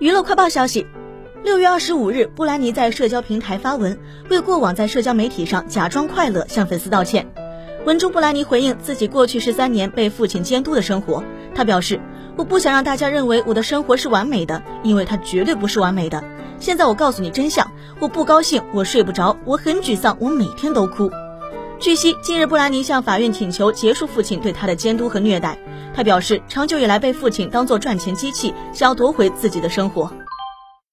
娱乐快报消息，六月二十五日，布兰妮在社交平台发文，为过往在社交媒体上假装快乐向粉丝道歉。文中，布兰妮回应自己过去十三年被父亲监督的生活，她表示：“我不想让大家认为我的生活是完美的，因为它绝对不是完美的。现在我告诉你真相，我不高兴，我睡不着，我很沮丧，我每天都哭。”据悉，近日布兰妮向法院请求结束父亲对她的监督和虐待。她表示，长久以来被父亲当作赚钱机器，想要夺回自己的生活。